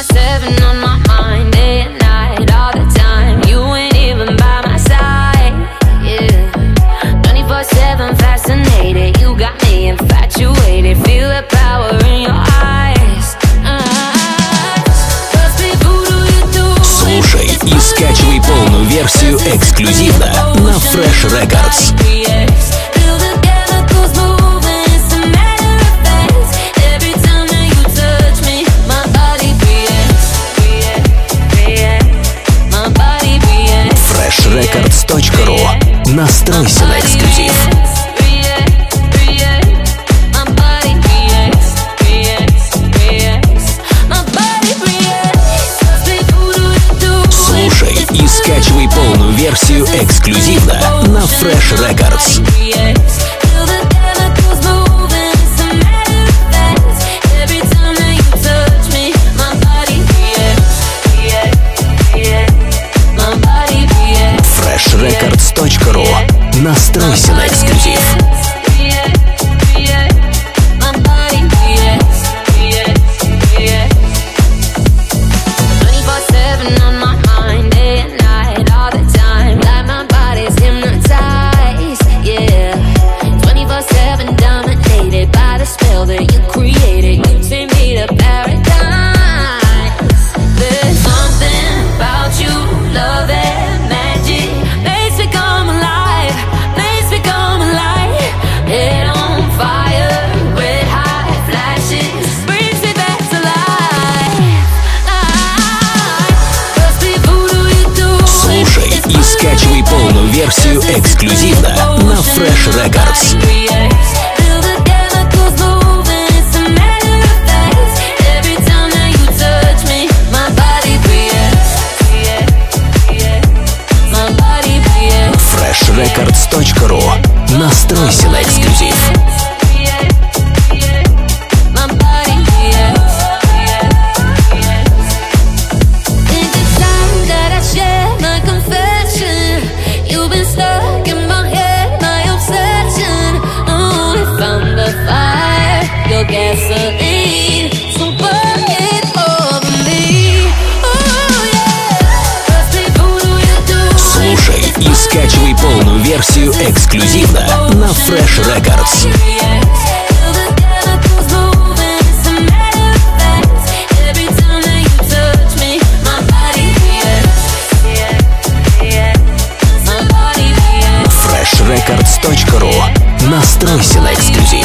24-7 on my mind Day and night, all the time You ain't even by my side Yeah 24-7 fascinated You got me infatuated Feel the power in your eyes Слушай и скачивай полную версию эксклюзивно на Fresh Records. Records.ru Настройся на эксклюзив. Слушай и скачивай полную версию эксклюзивно на Fresh Records. freshrecords.ru Настройся на эксклюзив. и скачивай полную версию эксклюзивно на Fresh Records. freshrecords.ru. Настройся на эксклюзив. версию эксклюзивно на Fresh Records. FreshRecords.ru Настройся на эксклюзив.